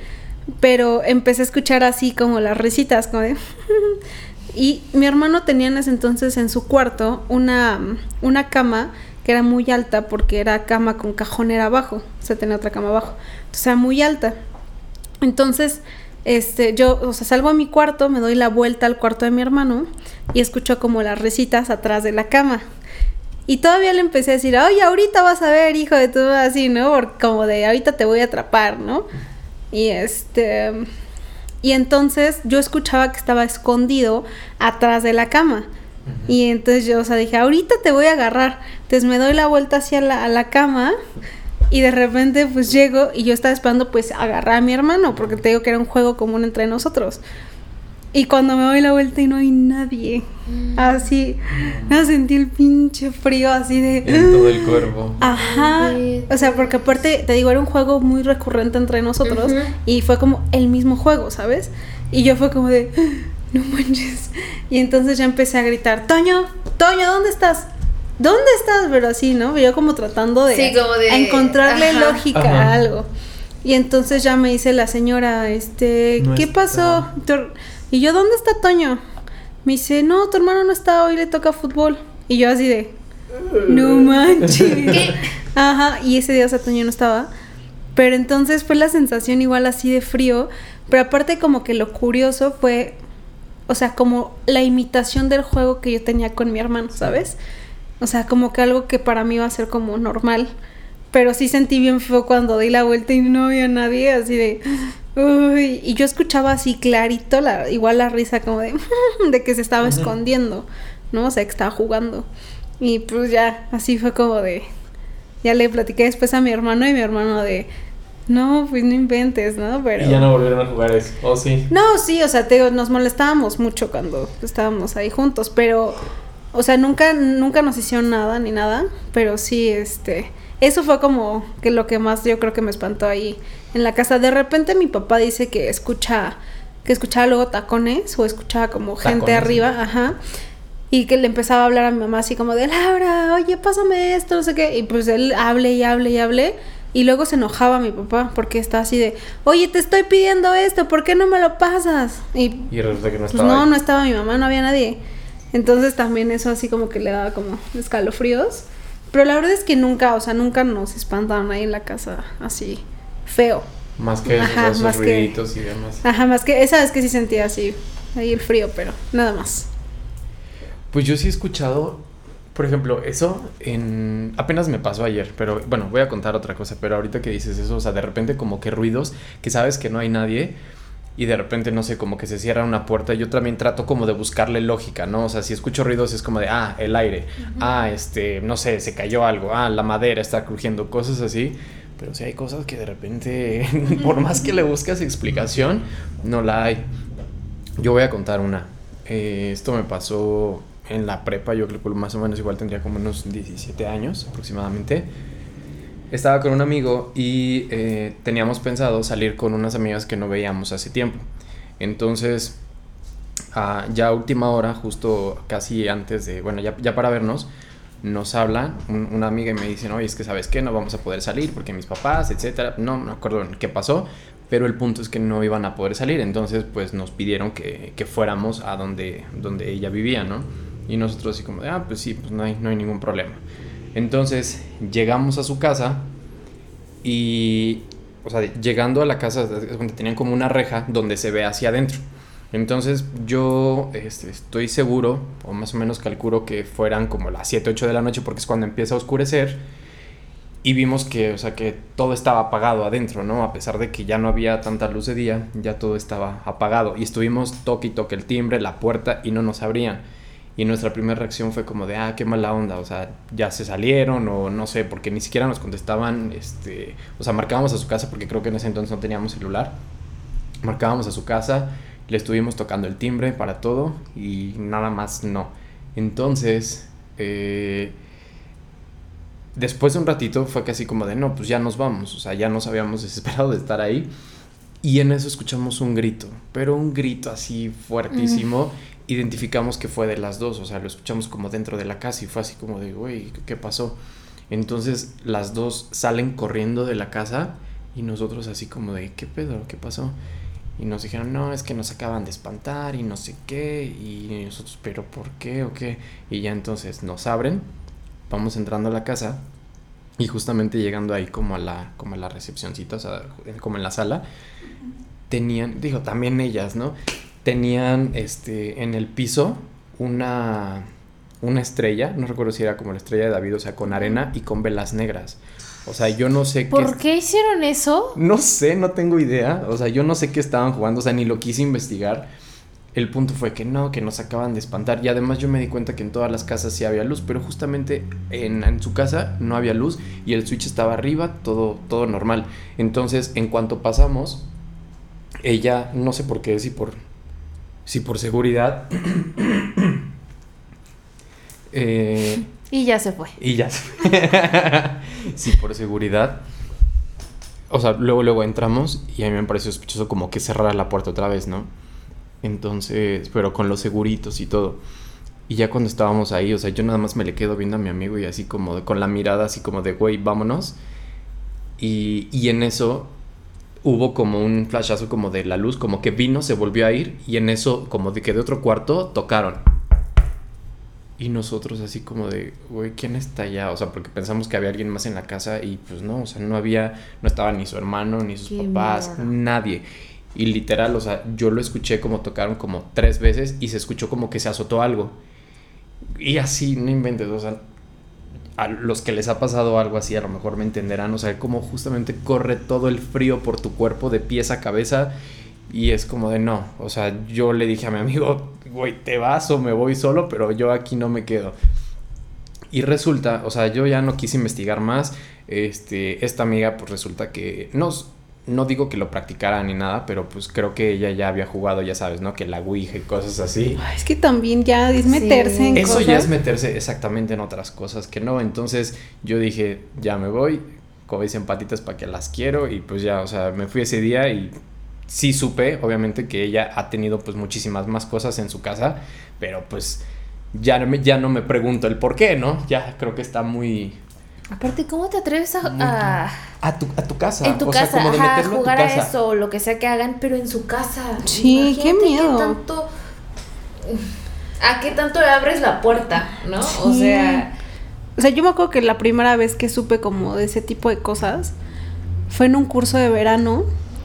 pero empecé a escuchar así como las risitas, como de... y mi hermano tenía en ese entonces en su cuarto una, una cama que era muy alta porque era cama con cajonera abajo, o sea, tenía otra cama abajo, entonces era muy alta. Entonces, este, yo, o sea, salgo a mi cuarto, me doy la vuelta al cuarto de mi hermano y escucho como las risitas atrás de la cama. Y todavía le empecé a decir, oye, ahorita vas a ver, hijo de tu, así, ¿no? Porque como de, ahorita te voy a atrapar, ¿no? Y este... Y entonces yo escuchaba que estaba escondido atrás de la cama. Y entonces yo, o sea, dije, ahorita te voy a agarrar. Entonces me doy la vuelta hacia la, a la cama y de repente pues llego y yo estaba esperando pues agarrar a mi hermano porque te digo que era un juego común entre nosotros. Y cuando me doy la vuelta y no hay nadie. Así, no sentí el pinche frío así de... En todo el cuerpo. Ajá. O sea, porque aparte, te digo, era un juego muy recurrente entre nosotros Ujú. y fue como el mismo juego, ¿sabes? Y yo fue como de, no manches. Y entonces ya empecé a gritar, Toño, Toño, ¿dónde estás? ¿Dónde estás? Pero así, ¿no? Yo como tratando de, Sí, como de- encontrarle ajá. lógica Ajá. a algo. Y entonces ya me dice la señora, este, No ¿qué está. pasó? Y yo, ¿dónde está Toño? Me dice, no, tu hermano no está, hoy le toca fútbol. Y yo así de, no manches. Ajá, y ese día, o sea, Toño no estaba. Pero entonces fue la sensación igual así de frío. Pero aparte como que lo curioso fue, o sea, como la imitación del juego que yo tenía con mi hermano, ¿sabes? O sea, como que algo que para mí iba a ser como normal. Pero sí sentí bien feo cuando di la vuelta y no había nadie, así de... Uy, y yo escuchaba así clarito, la, igual la risa como de, de que se estaba escondiendo, ¿no? O sea, que estaba jugando. Y pues ya, así fue como de... Ya le platiqué después a mi hermano y mi hermano de... No, pues no inventes, ¿no? Pero... Y ya no volvieron a jugar eso. Oh, sí. No, sí, o sea, te digo, nos molestábamos mucho cuando estábamos ahí juntos, pero, o sea, nunca, nunca nos hicieron nada ni nada, pero sí, este, eso fue como que lo que más yo creo que me espantó ahí en la casa. De repente mi papá dice que escucha, que escuchaba luego tacones o escuchaba como gente Tacones, arriba, ajá. Y que le empezaba a hablar a mi mamá así como de Laura, oye, pásame esto, no sé qué. Y pues él hable y hable y hable. Y luego se enojaba mi papá porque está así de, oye, te estoy pidiendo esto, ¿por qué no me lo pasas? Y Y resulta que no pues estaba. no, ahí. no estaba mi mamá, no había nadie. Entonces también eso así como que le daba como escalofríos. Pero la verdad es que nunca, o sea, nunca nos espantaron ahí en la casa así feo. Más que Ajá, esos más que- ruiditos y demás. Ajá, más que esa vez que sí sentía así, ahí el frío, pero nada más. Pues yo sí he escuchado, por ejemplo, eso en apenas me pasó ayer, pero bueno, voy a contar otra cosa, pero ahorita que dices eso, o sea, de repente como que ruidos que sabes que no hay nadie y de repente no sé, como que se cierra una puerta, yo también trato como de buscarle lógica, ¿no? O sea, si escucho ruidos es como de, ah, el aire, ah, este, no sé, se cayó algo, ah, la madera está crujiendo, cosas así. Pero sí hay cosas que de repente, por más que le buscas explicación, no la hay. Yo voy a contar una. Eh, esto me pasó en la prepa, yo creo que más o menos igual tendría como unos 17 años aproximadamente. Estaba con un amigo y eh, teníamos pensado salir con unas amigas que no veíamos hace tiempo. Entonces, ah, ya a última hora, justo casi antes de, bueno, ya, para vernos, nos habla un- una amiga y me dicen, oye, es que sabes qué, no vamos a poder salir porque mis papás, etcétera. No no me acuerdo qué pasó, pero el punto es que no iban a poder salir. Entonces, pues nos pidieron que, fuéramos a donde, donde ella vivía, ¿no? Y nosotros así como de, ah, pues sí, pues no hay, no hay ningún problema. Entonces, llegamos a su casa y, o sea, llegando a la casa, tenían como una reja donde se ve hacia adentro. Entonces yo este, estoy seguro, o más o menos calculo que fueran como las 7, 8 de la noche, porque es cuando empieza a oscurecer. Y vimos que, o sea, que todo estaba apagado adentro, ¿no? A pesar de que ya no había tanta luz de día, ya todo estaba apagado. Y estuvimos toque y toque el timbre, la puerta, y no nos abrían. Y nuestra primera reacción fue como de, ah, qué mala onda, o sea, ya se salieron, o no sé, porque ni siquiera nos contestaban, este, o sea, marcábamos a su casa, porque creo que en ese entonces no teníamos celular. Marcábamos a su casa, le estuvimos tocando el timbre para todo, y nada más no. Entonces, eh, después de un ratito fue casi como de, no, pues ya nos vamos, o sea, ya nos habíamos desesperado de estar ahí. Y en eso escuchamos un grito, pero un grito así fuertísimo. Identificamos que fue de las dos, o sea, lo escuchamos como dentro de la casa y fue así como de, güey, ¿qué pasó? Entonces las dos salen corriendo de la casa y nosotros así como de, ¿qué pedo? ¿Qué pasó? Y nos dijeron, no, es que nos acaban de espantar y no sé qué. Y nosotros, ¿pero por qué o qué? Y ya entonces nos abren, vamos entrando a la casa y justamente llegando ahí como a la, como a la recepcioncita, o sea, como en la sala, tenían, digo, también ellas, ¿no? Tenían este, en el piso una, una estrella, no recuerdo si era como la estrella de David, o sea, con arena y con velas negras. O sea, yo no sé ¿Por qué hicieron eso? no sé, no tengo idea. O sea, yo no sé qué estaban jugando, o sea, ni lo quise investigar. El punto fue que no, que nos acaban de espantar. Y además yo me di cuenta que en todas las casas sí había luz, pero justamente en, en su casa no había luz y el switch estaba arriba, todo, todo normal. Entonces, en cuanto pasamos, ella, no sé por qué, si por, si por seguridad, eh, Y ya se fue. y ya. sí, por seguridad. O sea, luego, luego entramos y a mí me pareció sospechoso como que cerrara la puerta otra vez, ¿no? Entonces, pero con los seguritos y todo. Y ya cuando estábamos ahí, o sea, yo nada más me le quedo viendo a mi amigo y así como de- con la mirada así como de, güey, vámonos. Y, y en eso hubo como un flashazo como de la luz, como que vino, se volvió a ir y en eso como de que de otro cuarto tocaron. Y nosotros así como de, güey, ¿quién está allá? O sea, porque pensamos que había alguien más en la casa y pues no, o sea, no había, no estaba ni su hermano, ni sus Qué papás, nadie. Y literal, o sea, yo lo escuché como tocaron como tres veces y se escuchó como que se azotó algo. Y así, no inventes, o sea, a los que les ha pasado algo así a lo mejor me entenderán, o sea, como justamente corre todo el frío por tu cuerpo de pies a cabeza y es como de no, o sea, yo le dije a mi amigo, güey, te vas o me voy solo, pero yo aquí no me quedo. Y resulta, o sea, yo ya no quise investigar más, este, esta amiga pues resulta que no, no digo que lo practicara ni nada, pero pues creo que ella ya había jugado, ya sabes, ¿no? Que la Ouija y cosas así. Ay, Es que también ya es meterse en Eso cosas. ya es meterse exactamente en otras cosas que no. Entonces yo dije, ya me voy, como dicen patitas para que las quiero y pues ya, o sea, me fui ese día y sí supe, obviamente, que ella ha tenido pues muchísimas más cosas en su casa, pero pues ya no me, ya no me pregunto el por qué, ¿no? Ya creo que está muy... Aparte, ¿cómo te atreves a, a- a, tu, a tu casa. en tu o sea, casa como de ajá, a meterme a tu jugar a eso o lo que sea que hagan, pero en su casa? Sí, qué miedo. tanto, ¿A qué tanto le abres la puerta, no? O sea, O sea, yo me acuerdo que la primera vez que supe como de ese tipo de cosas fue en un curso de verano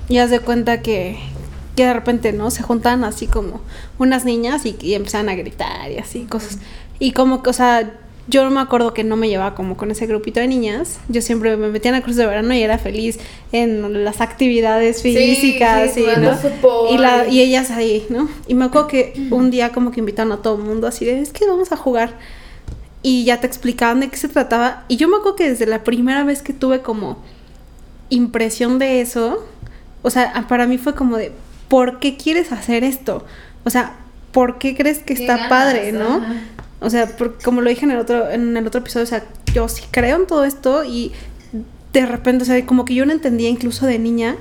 y haz de cuenta que, que de repente, ¿no? Se juntan así como unas niñas y, y empiezan a gritar y así, cosas. Y como que, o sea, yo no me acuerdo que no me llevaba como con ese grupito de niñas. Yo siempre me metía en la cruz de verano y era feliz en las actividades físicas sí, y, jugando ¿no? fútbol. y, la, y ellas ahí, ¿no? Y me acuerdo que un día como que invitaron a todo el mundo así de, es que vamos a jugar. Y ya te explicaban de qué se trataba. Y yo me acuerdo que desde la primera vez que tuve como impresión de eso, o sea, para mí fue como de, ¿por qué quieres hacer esto? O sea, ¿por qué crees que Qué está ganas, padre, no? ajá. O sea, porque como lo dije en el otro en el otro episodio, o sea, yo sí creo en todo esto y de repente, o sea, como que yo no entendía incluso de niña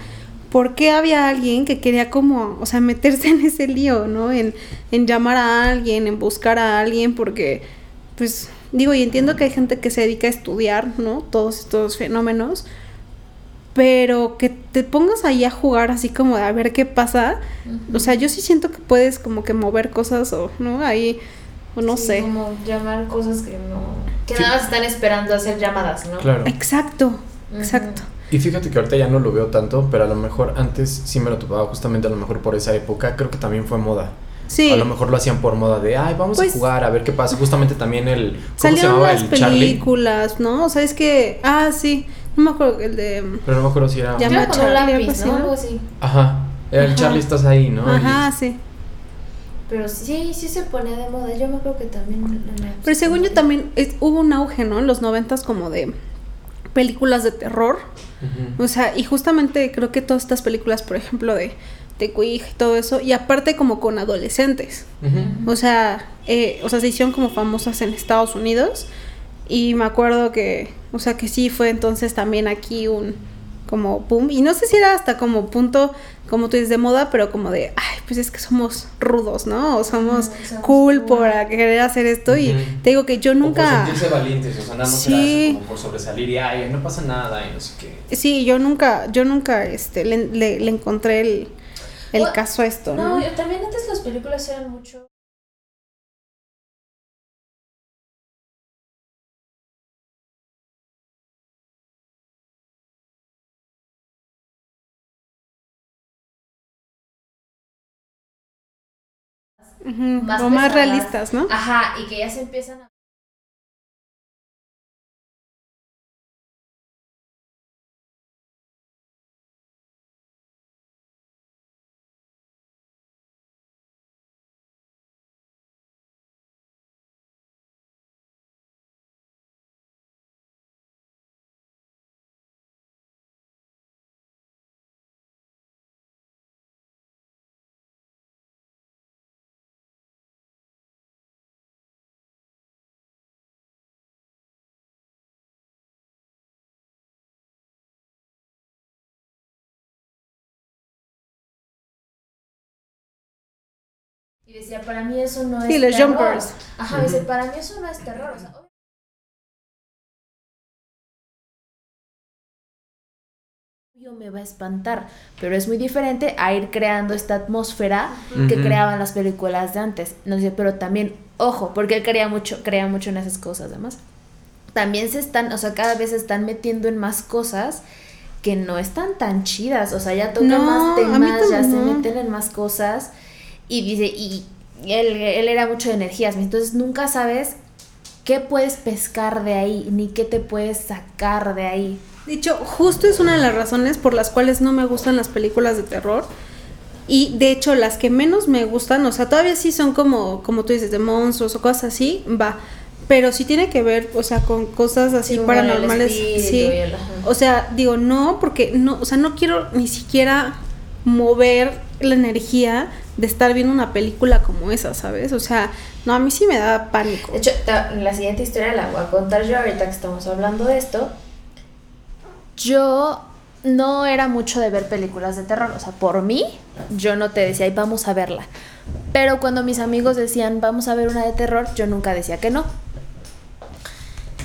por qué había alguien que quería como, o sea, meterse en ese lío, ¿no? En, en llamar a alguien, en buscar a alguien, porque, pues, digo, y entiendo que hay gente que se dedica a estudiar, ¿no? Todos estos fenómenos, pero que te pongas ahí a jugar así como de a ver qué pasa, o sea, yo sí siento que puedes como que mover cosas o, ¿no? Ahí, o no Sí, sé. Como llamar cosas que no. Que Sí. nada más están esperando hacer llamadas, ¿no? Claro. Exacto, exacto. Y fíjate que ahorita ya no lo veo tanto, pero a lo mejor antes sí me lo topaba justamente a lo mejor por esa época, creo que también fue moda. Sí. A lo mejor lo hacían por moda de, ay, vamos Pues- a jugar, a ver qué pasa. Justamente también el, ¿cómo se llamaba? las El Charlie. películas, ¿no? O sea, es que, ah, sí, no me acuerdo el de... Pero no me acuerdo si era... Con un Charlie, lápiz, ¿no? ¿no? Algo así. Ajá. Era el Ajá. Charlie, estás ahí, ¿no? Ajá, Y- sí. Pero sí, sí se ponía de moda. Yo me acuerdo que también. en la- Pero según yo también es- hubo un auge, ¿no? En los noventas como de películas de terror. O sea, y justamente creo que todas estas películas, por ejemplo, de, Quig y todo eso, y aparte como con adolescentes. O sea, eh, o sea, se hicieron como famosas en Estados Unidos. Y me acuerdo que, o sea, que sí fue entonces también aquí un como boom. Y no sé si era hasta como punto, como tú dices, de moda, pero como de, ay, pues es que somos rudos, ¿no? O somos cool cool. por querer hacer esto. Y te digo que yo O por nunca... sentirse valientes, o sea, nada más Sí. como por sobresalir y, ay, no pasa nada y no sé qué. Sí, yo nunca, yo nunca este, le, le- le encontré el, el caso a esto, ¿no? No, yo también antes las películas eran mucho. Más o más realistas, ¿no? Ajá, y que ya se empiezan a. Y decía, para mí eso no Sí, es los terror. jumpers. Ajá, dice, para mí eso no es terror. O sea, obvio me va a espantar, pero es muy diferente a ir creando esta atmósfera que creaban las películas de antes. No dice, pero también, ojo, porque él crea mucho, crea mucho en esas cosas además. También se están, o sea, cada vez se están metiendo en más cosas que no están tan chidas, o sea, ya tocan No, más temas, ya se meten en más cosas y dice, y él, él era mucho de energías, entonces nunca sabes qué puedes pescar de ahí, ni qué te puedes sacar de ahí. De hecho, justo es una de las razones por las cuales no me gustan las películas de terror. Y de hecho, las que menos me gustan, o sea, todavía sí son como, como tú dices, de monstruos o cosas así, va. Pero sí tiene que ver, o sea, con cosas así Sí, paranormales. Sí. el-. O sea, digo, no, porque no, o sea, no quiero ni siquiera mover la energía de estar viendo una película como esa, ¿sabes? O sea, no, a mí sí me da pánico. De hecho, la siguiente historia la voy a contar yo ahorita que estamos hablando de esto. Yo no era mucho de ver películas de terror, o sea, por mí, yo no te decía, "Ay, vamos a verla. Pero cuando mis amigos decían, vamos a ver una de terror, yo nunca decía que no.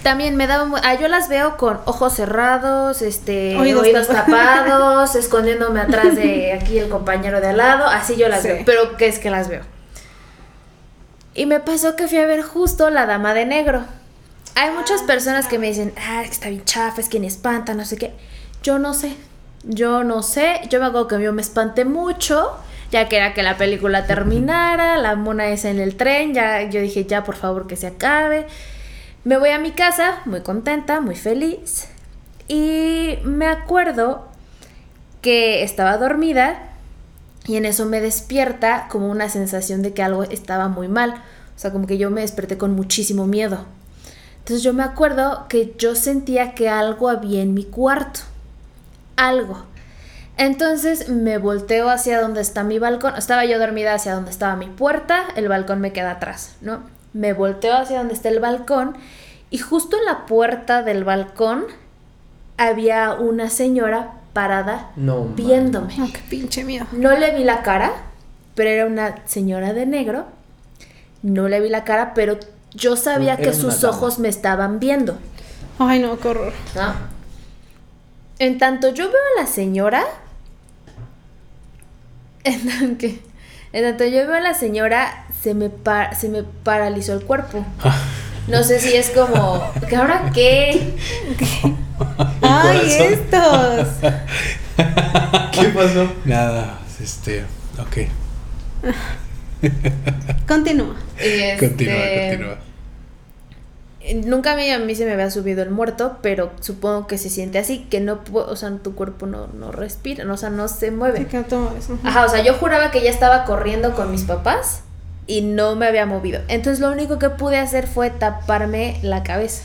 También me daba, ah, yo las veo con ojos cerrados, este, Oídos oídos, tapados. escondiéndome atrás de aquí el compañero de al lado, así yo las Sí. veo, pero ¿qué es que las veo? Y me pasó que fui a ver justo La Dama de Negro. Hay muchas personas que me dicen, ah, está bien chafa, es que ni espanta, no sé qué. Yo no sé. Yo no sé, yo me acuerdo que yo me espanté mucho, ya que era que la película terminara, la mona es en el tren, ya yo dije, ya por favor que se acabe. Me voy a mi casa, muy contenta, muy feliz. Y me acuerdo que estaba dormida y en eso me despierta como una sensación de que algo estaba muy mal. O sea, como que yo me desperté con muchísimo miedo. Entonces yo me acuerdo que yo sentía que algo había en mi cuarto. Algo. Entonces me volteo hacia donde está mi balcón. Estaba yo dormida hacia donde estaba mi puerta. El balcón me queda atrás, ¿no? Me volteo hacia donde está el balcón. Y justo en la puerta del balcón había una señora parada No, viéndome. No, qué pinche miedo. No le vi la cara, pero era una señora de negro. No le vi la cara, pero yo sabía Era que sus dama. ojos me estaban viendo. Ay, no, qué horror. ¿no? En tanto yo veo a la señora, en tanto, en tanto yo veo a la señora, se me, pa- se me paralizó el cuerpo. No sé si es como, ¿que ahora qué? Ay, corazón. estos. ¿Qué pasó? Nada, este, ok. Continúa. Este, Continúa, continúa. Nunca a mí, a mí se me había subido el muerto, pero supongo que se siente así, que no, o sea, tu cuerpo no, no respira, no, o sea, no se mueve. Todo eso. Ajá, o sea, yo juraba que ya estaba corriendo con mis papás y no me había movido. Entonces lo único que pude hacer fue taparme la cabeza.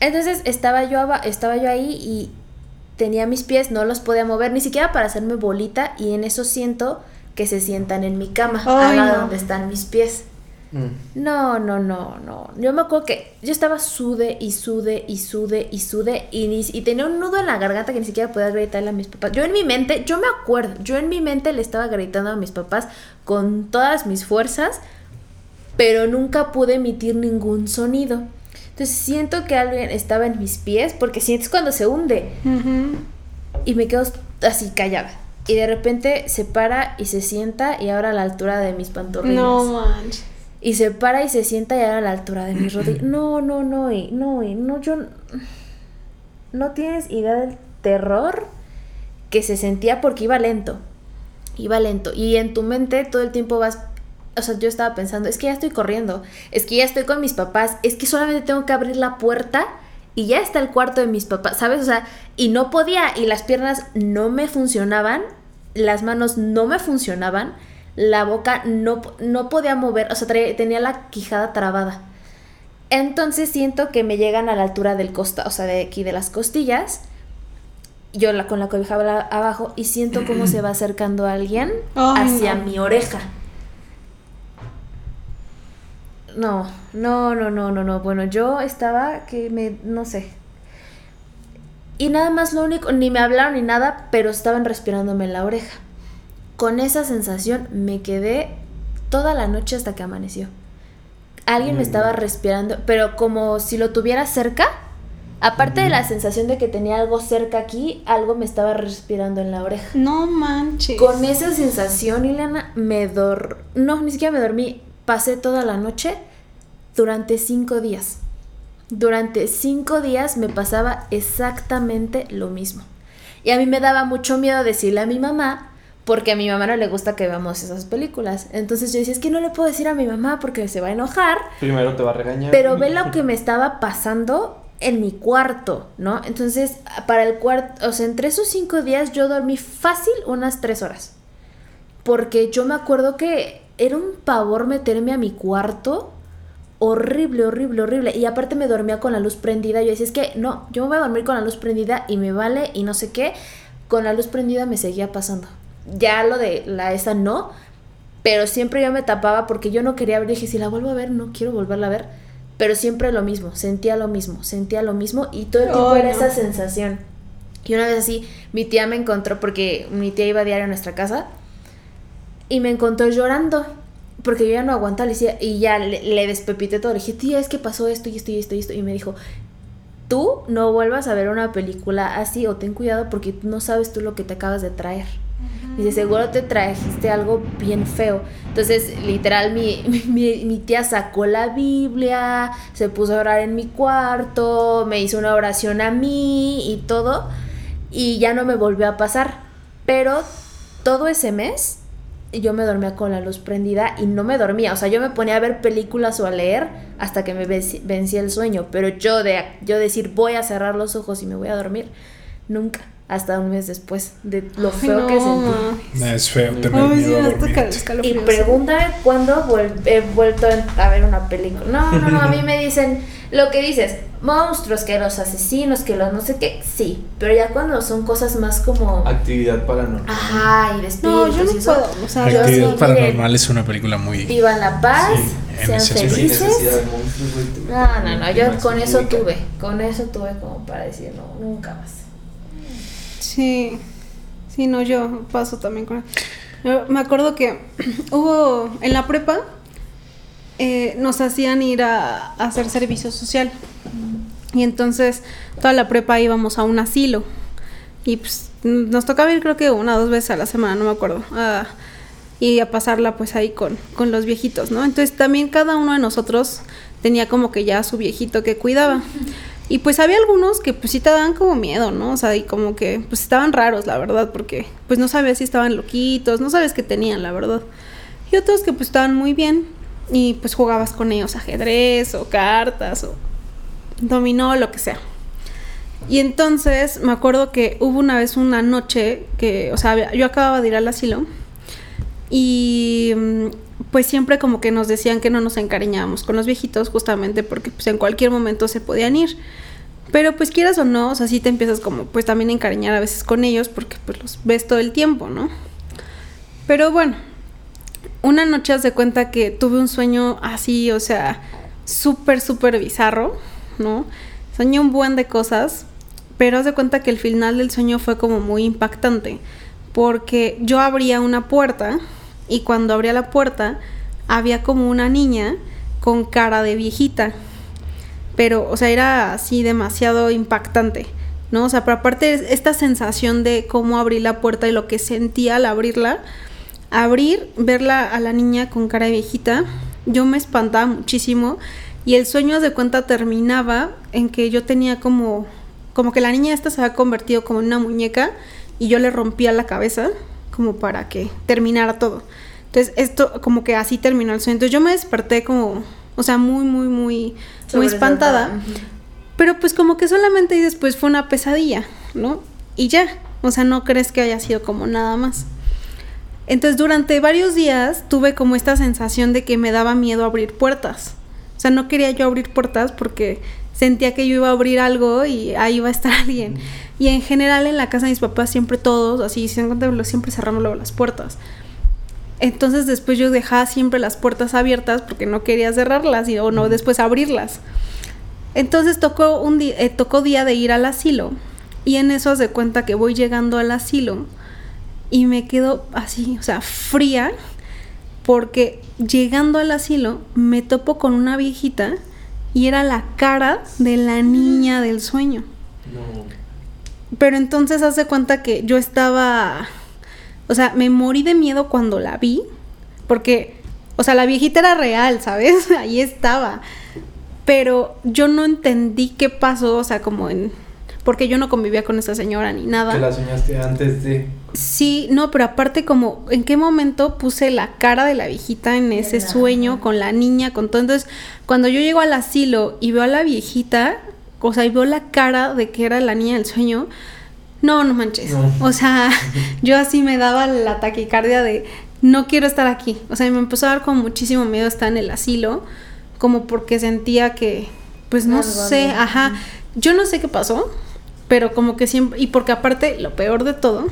Entonces estaba yo, aba- estaba yo ahí y tenía mis pies, no los podía mover, ni siquiera para hacerme bolita y en eso siento que se sientan en mi cama, Ay, no. donde están mis pies. Mm. No, no, no, no. Yo me acuerdo que yo estaba sude y sude y sude y sude y, ni- y tenía un nudo en la garganta que ni siquiera podía gritarle a mis papás. Yo en mi mente, yo me acuerdo, yo en mi mente le estaba gritando a mis papás con todas mis fuerzas, pero nunca pude emitir ningún sonido. Entonces siento que alguien estaba en mis pies, porque sientes cuando se hunde y me quedo así callada. Y de repente se para y se sienta y ahora a la altura de mis pantorrillas. No manches. Y se para y se sienta ya a la altura de mis rodillas. No, no, no, y no, y no, yo. No tienes idea del terror que se sentía porque iba lento. Iba lento. Y en tu mente todo el tiempo vas. O sea, yo estaba pensando, es que ya estoy corriendo, es que ya estoy con mis papás, es que solamente tengo que abrir la puerta y ya está el cuarto de mis papás, ¿sabes? O sea, y no podía, y las piernas no me funcionaban, las manos no me funcionaban, la boca no, no podía mover, o sea, tenía la quijada trabada. Entonces siento que me llegan a la altura del costa, o sea, de aquí de las costillas. Yo la, con la cobija abajo y siento cómo se va acercando alguien hacia no. mi oreja. No, no, no, no, no, no. Bueno, yo estaba que me, no sé. Y nada más lo único, ni me hablaron ni nada, pero estaban respirándome en la oreja. Con esa sensación me quedé toda la noche hasta que amaneció. Alguien me estaba respirando, pero como si lo tuviera cerca. Aparte de la sensación de que tenía algo cerca aquí, algo me estaba respirando en la oreja. No manches. Con esa sensación, Ileana, me dor... No, ni siquiera me dormí. Pasé toda la noche durante cinco días. Durante cinco días me pasaba exactamente lo mismo. Y a mí me daba mucho miedo decirle a mi mamá, porque a mi mamá no le gusta que veamos esas películas. Entonces yo decía, es que no le puedo decir a mi mamá porque se va a enojar. Primero te va a regañar. Pero ve lo que me estaba pasando en mi cuarto, ¿no? Entonces, para el cuarto, o sea, entre esos cinco días yo dormí fácil unas tres horas. Porque yo me acuerdo que era un pavor meterme a mi cuarto. Horrible, horrible, horrible. Y aparte me dormía con la luz prendida. Yo decía, es que no, yo me voy a dormir con la luz prendida y me vale y no sé qué. Con la luz prendida me seguía pasando. Ya lo de la esa no, pero siempre yo me tapaba porque yo no quería ver. Dije, si la vuelvo a ver, no quiero volverla a ver. Pero siempre lo mismo, sentía lo mismo, sentía lo mismo y todo el tiempo era no. esa sensación. Y una vez así, mi tía me encontró, porque mi tía iba a diario a nuestra casa, y me encontró llorando, porque yo ya no aguantaba, le decía, y ya le, le despepité todo, le dije, tía, es que pasó esto y esto y esto y esto, y me dijo, tú no vuelvas a ver una película así o ten cuidado porque no sabes tú lo que te acabas de traer. Dice, seguro te trajiste algo bien feo. Entonces, literal, mi, mi, mi tía sacó la Biblia, se puso a orar en mi cuarto, me hizo una oración a mí y todo. y ya no me volvió a pasar. Pero todo ese mes yo me dormía con la luz prendida y no me dormía. O sea, yo me ponía a ver películas o a leer hasta que me vencía el sueño. Pero yo de yo decir voy a cerrar los ojos y me voy a dormir, nunca. Hasta un mes después de lo Ay, feo que no, sentí. ma. Es feo tener Ay, miedo a Y pregúntame cuándo he vuelto a ver una película. No, no, no, a mí me dicen lo que dices, monstruos, que los asesinos, que los no sé qué, sí, pero ya cuando son cosas más como... Actividad paranormal. Ajá, y de No, yo no eso, puedo. O sea, yo Actividad Paranormal miren, es una película muy... Vivan la paz, Sí, sean felices. No, no, no, yo con eso tuve tuve, con eso tuve como para decir, no, nunca más. Sí, sí, no, yo paso también con... Me acuerdo que hubo en la prepa, eh, nos hacían ir a, a hacer servicio social. Y entonces toda la prepa íbamos a un asilo. Y pues nos tocaba ir creo que una o dos veces a la semana, no me acuerdo. a- y a pasarla pues ahí con, con los viejitos, ¿no? Entonces también cada uno de nosotros tenía como que ya su viejito que cuidaba. Y pues había algunos que pues sí te daban como miedo, ¿no? O sea, y como que pues estaban raros, la verdad, porque pues no sabías si estaban loquitos, no sabes qué tenían, la verdad. Y otros que pues estaban muy bien y pues jugabas con ellos ajedrez o cartas o dominó, lo que sea. Y entonces me acuerdo que hubo una vez una noche que, o sea, yo acababa de ir al asilo y mm, pues siempre como que nos decían que no nos encariñábamos con los viejitos justamente porque pues en cualquier momento se podían ir. Pero pues quieras o no, o sea, sí te empiezas como pues también a encariñar a veces con ellos porque pues los ves todo el tiempo, ¿no? Pero bueno, una noche haz de cuenta que tuve un sueño así, o sea, súper, súper bizarro, ¿no? Soñé un buen de cosas, pero haz de cuenta que el final del sueño fue como muy impactante, porque yo abría una puerta y cuando abría la puerta había como una niña con cara de viejita, pero, o sea, era así demasiado impactante, ¿no? O sea, pero aparte esta sensación de cómo abrí la puerta y lo que sentía al abrirla, abrir, verla a la niña con cara de viejita, yo me espantaba muchísimo. Y el sueño de cuenta terminaba en que yo tenía como como que la niña esta se había convertido como en una muñeca y yo le rompía la cabeza como para que terminara todo. Entonces, esto como que así terminó el sueño. Entonces, yo me desperté como, o sea, muy muy muy muy espantada. Pero pues como que solamente y después fue una pesadilla, ¿no? Y ya, o sea, no crees que haya sido como nada más. Entonces durante varios días tuve como esta sensación de que me daba miedo abrir puertas. O sea, no quería yo abrir puertas porque sentía que yo iba a abrir algo y ahí iba a estar alguien. Y en general en la casa de mis papás siempre todos, así, si se encuentran, siempre cerramos luego las puertas. Entonces después yo dejaba siempre las puertas abiertas porque no quería cerrarlas y, o no después abrirlas. Entonces tocó un día, eh, tocó día de ir al asilo y en eso se cuenta que voy llegando al asilo y me quedo así, o sea, fría porque llegando al asilo me topo con una viejita y era la cara de la niña del sueño. No. Pero entonces hace cuenta que yo estaba, o sea, me morí de miedo cuando la vi, porque, o sea, la viejita era real, ¿sabes? Ahí estaba. Pero yo no entendí qué pasó, o sea, como en, porque yo no convivía con esa señora ni nada. Que la soñaste antes de. Sí, no, pero aparte como en qué momento puse la cara de la viejita en ese la- sueño con la niña, con todo. Entonces, cuando yo llego al asilo y veo a la viejita, o sea, y veo la cara de que era la niña del sueño, no, no manches. No. O sea, yo así me daba la taquicardia de no quiero estar aquí. O sea, me empezó a dar como muchísimo miedo estar en el asilo, como porque sentía que, pues no sé, ajá. Yo no sé qué pasó, pero como que siempre, y porque aparte, lo peor de todo,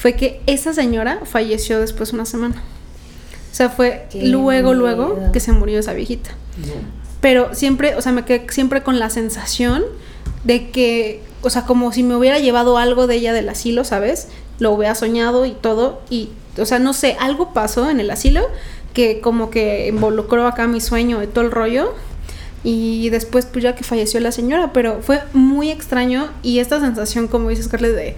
fue que esa señora falleció después una semana. O sea, fue Qué luego, luego que se murió esa viejita. Pero siempre, o sea, me quedé siempre con la sensación de que, o sea, como si me hubiera llevado algo de ella del asilo, ¿sabes? Lo hubiera soñado y todo. Y, o sea, no sé, algo pasó en el asilo que como que involucró acá mi sueño y todo el rollo. Y después, pues ya que falleció la señora, pero fue muy extraño y esta sensación, como dices, Carles, de,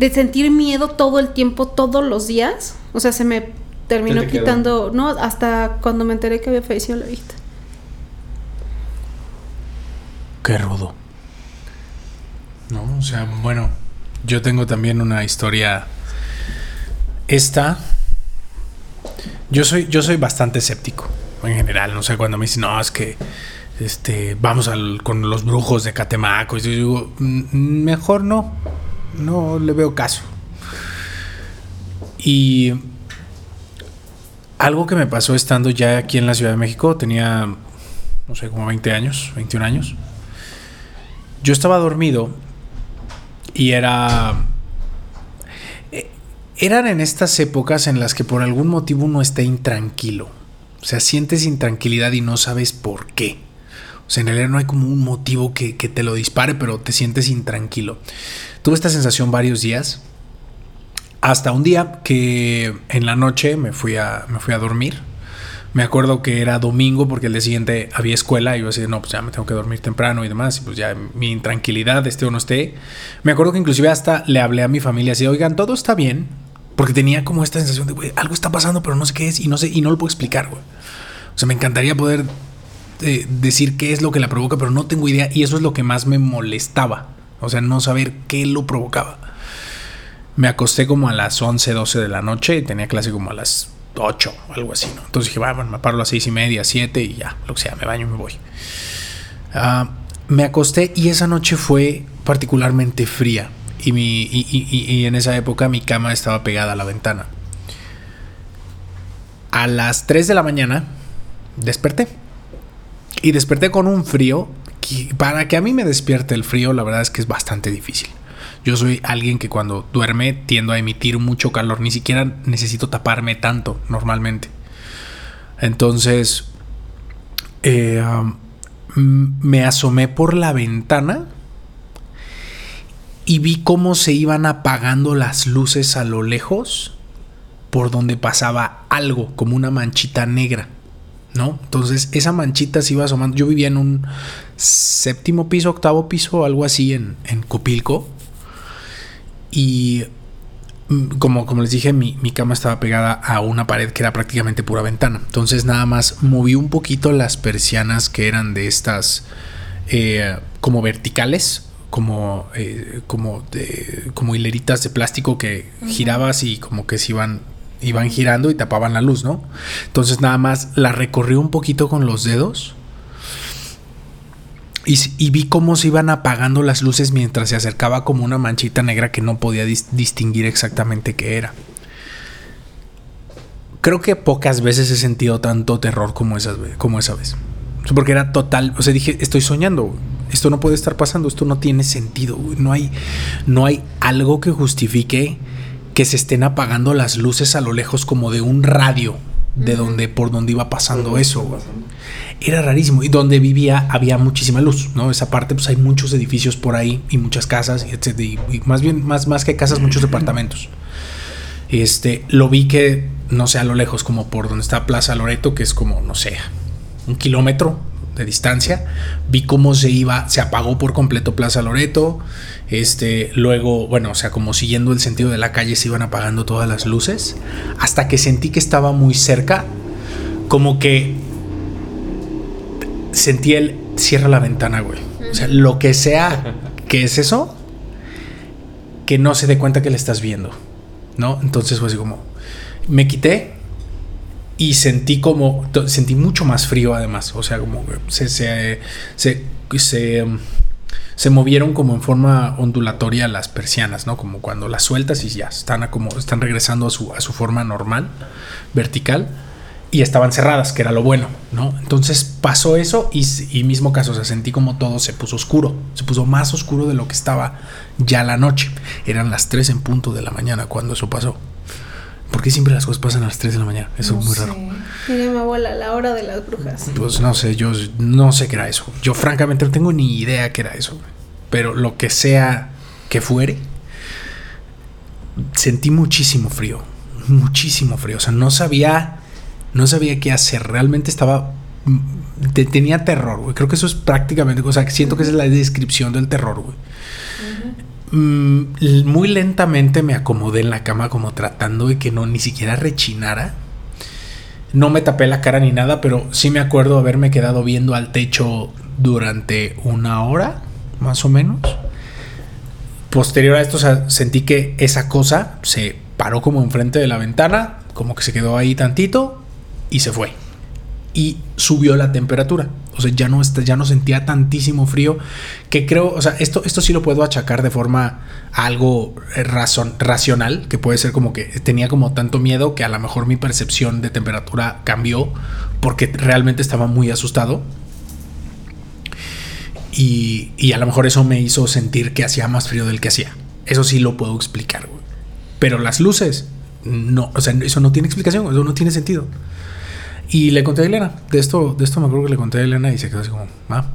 de sentir miedo todo el tiempo, todos los días, o sea, se me terminó te quedó. quitando, no, hasta cuando me enteré que había fallecido la viejita. Qué rudo. No, o sea, bueno, Yo tengo también una historia. Esta. Yo soy, yo soy bastante escéptico. En general. No sé, cuando me dicen, no, es que. Este. Vamos al, con los brujos de Catemaco. Y yo digo, "Mm, mejor no. No le veo caso. Y. Algo que me pasó estando ya aquí en la Ciudad de México, tenía, no sé, como 20 años, 21 años. Yo estaba dormido y era... eh, Eran en estas épocas en las que por algún motivo uno está intranquilo. O sea, sientes intranquilidad y no sabes por qué. O sea, en realidad no hay como un motivo que, que te lo dispare, pero te sientes intranquilo. Tuve esta sensación varios días. Hasta un día que en la noche me fui a, me fui a dormir. Me acuerdo que era domingo porque el día siguiente había escuela y yo así, no, pues ya me tengo que dormir temprano y demás. Y pues ya mi intranquilidad, esté o no esté. Me acuerdo que inclusive hasta le hablé a mi familia así, oigan, todo está bien. Porque tenía como esta sensación de, algo está pasando, pero no sé qué es y no sé, y no lo puedo explicar, güey. O sea, me encantaría poder eh, decir qué es lo que la provoca, pero no tengo idea. Y eso es lo que más me molestaba. O sea, no saber qué lo provocaba. Me acosté como a las 11, 12 de la noche y tenía clase como a las 8 o algo así. Entonces dije, "Va, bueno, me paro a las 6 y media, 7 y ya, lo que sea, me baño y me voy. Ah, me acosté y esa noche fue particularmente fría. Y en esa época mi cama estaba pegada a la ventana. A las 3 de la mañana desperté. Y desperté con un frío. Que para que a mí me despierte el frío, la verdad es que es bastante difícil. Yo soy alguien que cuando duerme tiendo a emitir mucho calor. Ni siquiera necesito taparme tanto normalmente. Entonces, eh, me asomé por la ventana y vi cómo se iban apagando las luces a lo lejos por donde pasaba algo, como una manchita negra. ¿No? Entonces esa manchita se iba asomando. Yo vivía en un séptimo piso, octavo piso, algo así en, en Copilco. Y mm, como, como les dije, mi, mi cama estaba pegada a una pared que era prácticamente pura ventana. Entonces nada más moví un poquito las persianas que eran de estas eh, como verticales, como, eh, como, de- como hileritas de plástico que girabas y como que se iban, iban girando y tapaban la luz, ¿no? Entonces nada más la recorrí un poquito con los dedos. Y, vi cómo se iban apagando las luces mientras se acercaba como una manchita negra que no podía dis- distinguir exactamente qué era. Creo que pocas veces he sentido tanto terror como, esas, como esa vez. Porque era total, o sea, dije, estoy soñando, esto no puede estar pasando, esto no tiene sentido, no hay, no hay algo que justifique que se estén apagando las luces a lo lejos como de un radio de donde por donde iba pasando eso. güey. Era rarísimo y donde vivía había muchísima luz, ¿no? Esa parte pues hay muchos edificios por ahí y muchas casas y etcétera, y, y más bien más más que casas muchos departamentos. Este, lo vi que no sé a lo lejos como por donde está Plaza Loreto, que es como no sé, un kilómetro de distancia. Vi cómo se iba, se apagó por completo Plaza Loreto. Este, luego, bueno, o sea, como siguiendo el sentido de la calle se iban apagando todas las luces. Hasta que sentí que estaba muy cerca. Como que sentí el cierra la ventana, güey. O sea, lo que sea que es eso, que no se dé cuenta que le estás viendo. ¿No? Entonces fue así como. Me quité y sentí como. Sentí mucho más frío además. O sea, como se. se, se, se, se movieron como en forma ondulatoria las persianas, ¿no? Como cuando las sueltas y ya están a como están regresando a su, a su forma normal, vertical, y estaban cerradas, que era lo bueno, ¿no? Entonces pasó eso y, mismo caso, o sea, sentí como todo se puso oscuro, se puso más oscuro de lo que estaba ya la noche. Eran las 3 en punto de la mañana cuando eso pasó. ¿Por qué siempre las cosas pasan a las 3 de la mañana? Eso es muy raro. Mira mi abuela, la hora de las brujas. Pues no sé, yo no sé qué era eso. Yo francamente no tengo ni idea qué era eso. Pero lo que sea que fuere, sentí muchísimo frío. Muchísimo frío. O sea, no sabía, no sabía qué hacer. Realmente estaba, mm, te- tenía terror, güey. Creo que eso es prácticamente, o sea, siento que esa es la descripción del terror, güey. Mm, muy lentamente me acomodé en la cama como tratando de que no ni siquiera rechinara. No me tapé la cara ni nada, pero sí me acuerdo haberme quedado viendo al techo durante una hora, más o menos. posterior a esto, sentí que esa cosa se paró como enfrente de la ventana, como que se quedó ahí tantito y se fue. Y subió la temperatura. O sea, ya no, ya no sentía tantísimo frío. Que creo, o sea, esto, esto sí lo puedo achacar de forma algo eh, razon- racional. Que puede ser como que tenía como tanto miedo que a lo mejor mi percepción de temperatura cambió. Porque realmente estaba muy asustado. Y, y a lo mejor eso me hizo sentir que hacía más frío del que hacía. Eso sí lo puedo explicar. Pero las luces, no, o sea, eso no tiene explicación, eso no tiene sentido. Y le conté a Elena, de esto, de esto me acuerdo que le conté a Elena y se quedó así como, ah,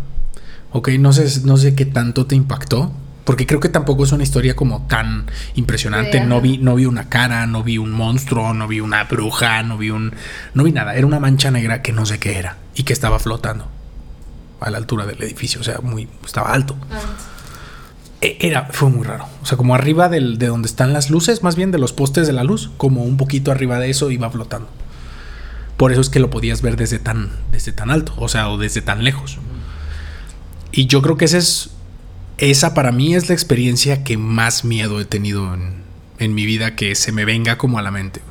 ok, no sé, no sé qué tanto te impactó, porque creo que tampoco es una historia como tan impresionante. No vi, no vi una cara, no vi un monstruo, no vi una bruja, no vi un, no vi nada. Era una mancha negra que no sé qué era y que estaba flotando a la altura del edificio, o sea, muy, estaba alto. E- Era, fue muy raro. O sea, como arriba del, de donde están las luces, más bien de los postes de la luz, como un poquito arriba de eso iba flotando. Por eso es que lo podías ver desde tan, desde tan alto, o sea, o desde tan lejos. Y yo creo que esa es, esa para mí es la experiencia que más miedo he tenido en, en mi vida que se me venga como a la mente.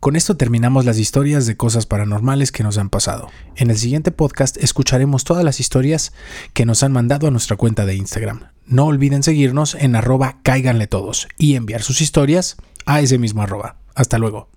Con esto terminamos las historias de cosas paranormales que nos han pasado. En el siguiente podcast escucharemos todas las historias que nos han mandado a nuestra cuenta de Instagram. No olviden seguirnos en arroba cáiganle todos y enviar sus historias a ese mismo arroba. Hasta luego.